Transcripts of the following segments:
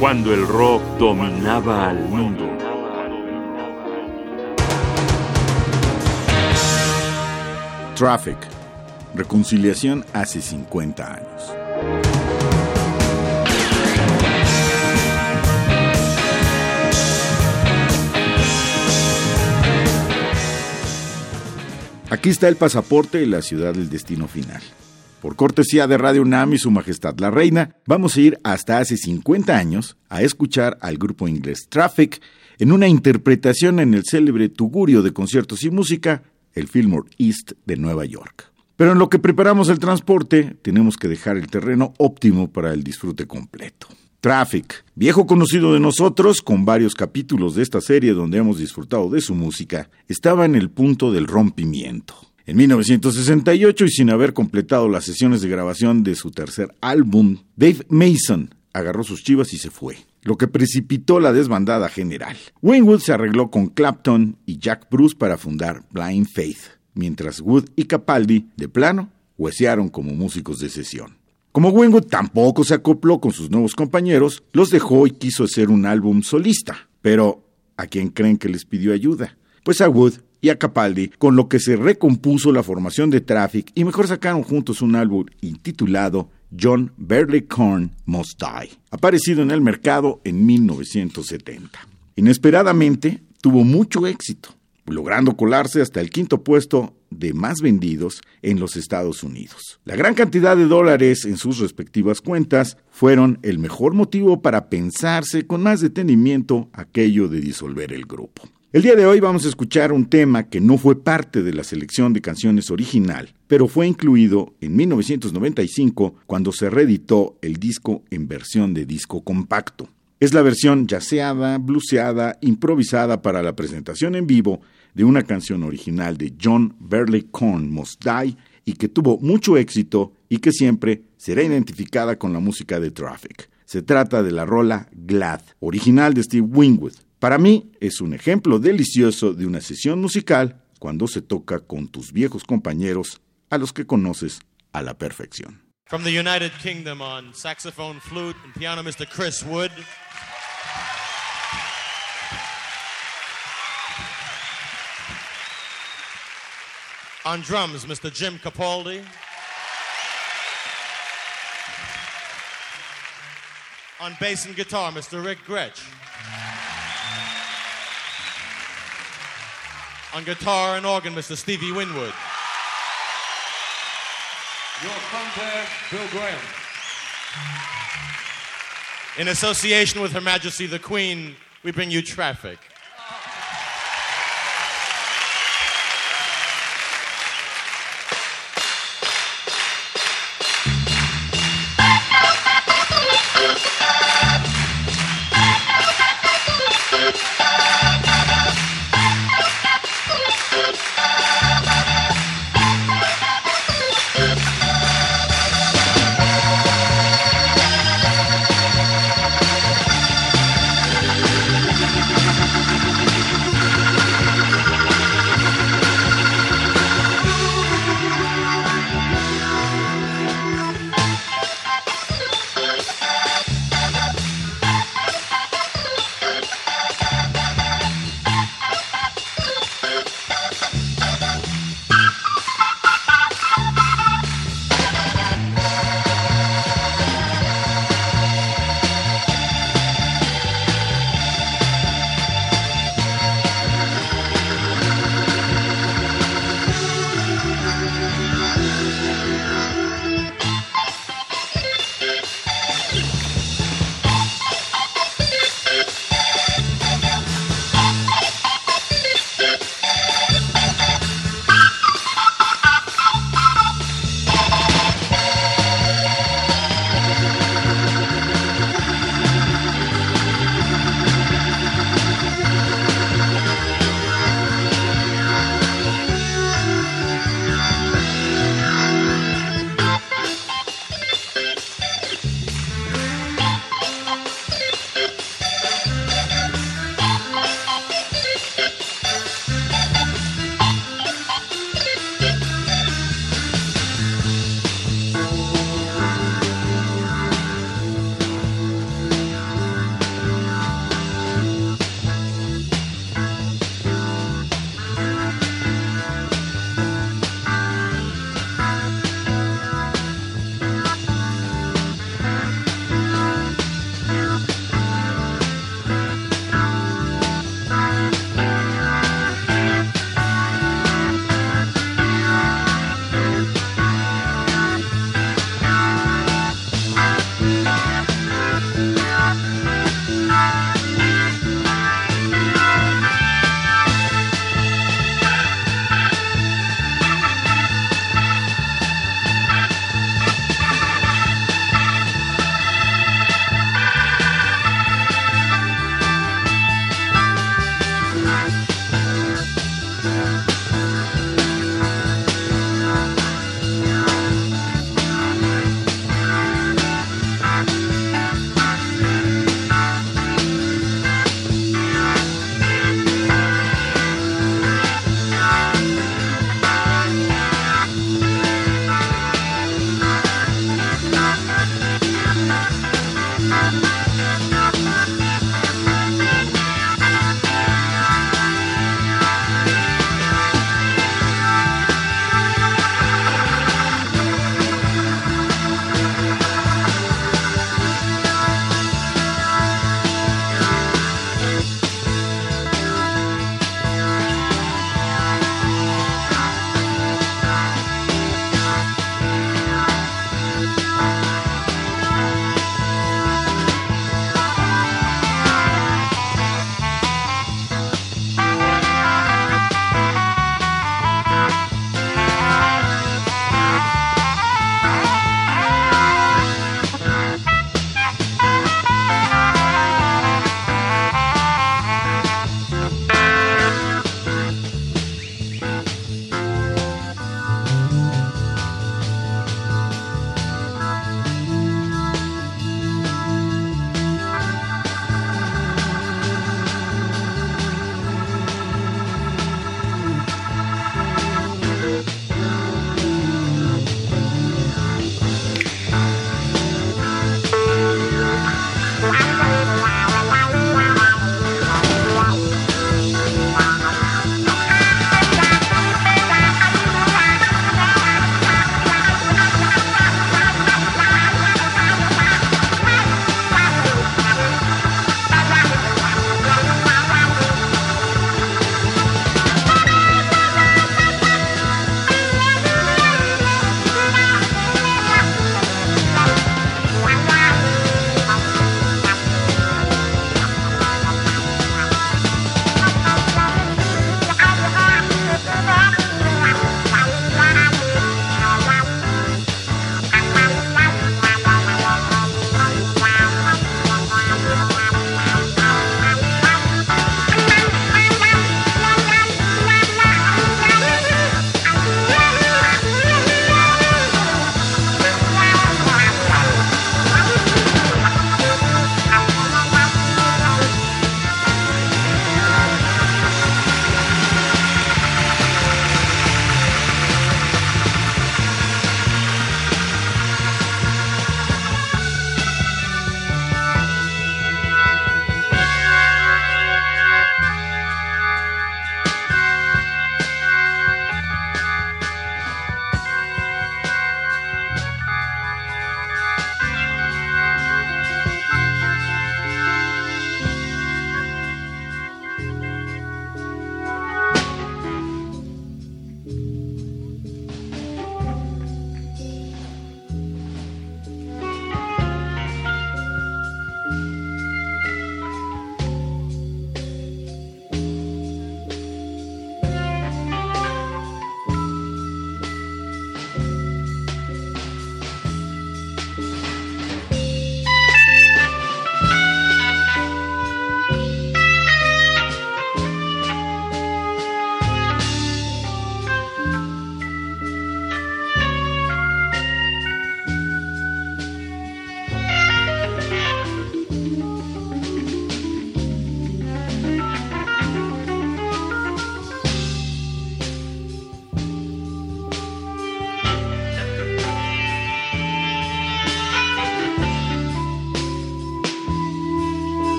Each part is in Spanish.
cuando el rock dominaba al mundo. Traffic. Reconciliación hace 50 años. Aquí está el pasaporte de la ciudad del destino final. Por cortesía de Radio UNAM y Su Majestad la Reina, vamos a ir hasta hace 50 años a escuchar al grupo inglés Traffic en una interpretación en el célebre Tugurio de Conciertos y Música, el Fillmore East de Nueva York. Pero en lo que preparamos el transporte, tenemos que dejar el terreno óptimo para el disfrute completo. Traffic, viejo conocido de nosotros, con varios capítulos de esta serie donde hemos disfrutado de su música, estaba en el punto del rompimiento. En 1968, y sin haber completado las sesiones de grabación de su tercer álbum, Dave Mason agarró sus chivas y se fue, lo que precipitó la desbandada general. Wayne se arregló con Clapton y Jack Bruce para fundar Blind Faith, mientras Wood y Capaldi, de plano, huesearon como músicos de sesión. Como Wayne tampoco se acopló con sus nuevos compañeros, los dejó y quiso hacer un álbum solista. Pero, ¿a quién creen que les pidió ayuda? Pues a Wood y a Capaldi, con lo que se recompuso la formación de Traffic y mejor sacaron juntos un álbum intitulado John Barleycorn Must Die, aparecido en el mercado en 1970. Inesperadamente, tuvo mucho éxito, logrando colarse hasta el quinto puesto de más vendidos en los Estados Unidos. La gran cantidad de dólares en sus respectivas cuentas fueron el mejor motivo para pensarse con más detenimiento aquello de disolver el grupo. El día de hoy vamos a escuchar un tema que no fue parte de la selección de canciones original, pero fue incluido en 1995 cuando se reeditó el disco en versión de disco compacto. Es la versión yaceada, bluseada, improvisada para la presentación en vivo de una canción original de John Barleycorn Must Die y que tuvo mucho éxito y que siempre será identificada con la música de Traffic. Se trata de la rola Glad, original de Steve Wingwood. Para mí es un ejemplo delicioso de una sesión musical cuando se toca con tus viejos compañeros a los que conoces a la perfección. From the United Kingdom on saxophone, flute, and piano, Mr. Chris Wood. On drums, Mr. Jim Capaldi. On bass and guitar, Mr. Rick Gretsch. On guitar and organ, Mr. Stevie Winwood. Your contact, Bill Graham. In association with Her Majesty the Queen, we bring you traffic.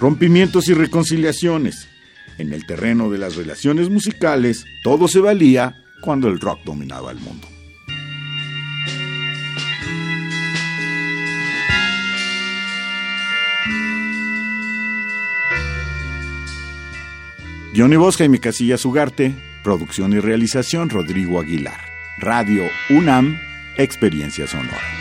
Rompimientos y reconciliaciones. En el terreno de las relaciones musicales, todo se valía cuando el rock dominaba el mundo. Johnny Bosca y mi casilla Sugarte, producción y realización Rodrigo Aguilar. Radio UNAM, Experiencia Sonora.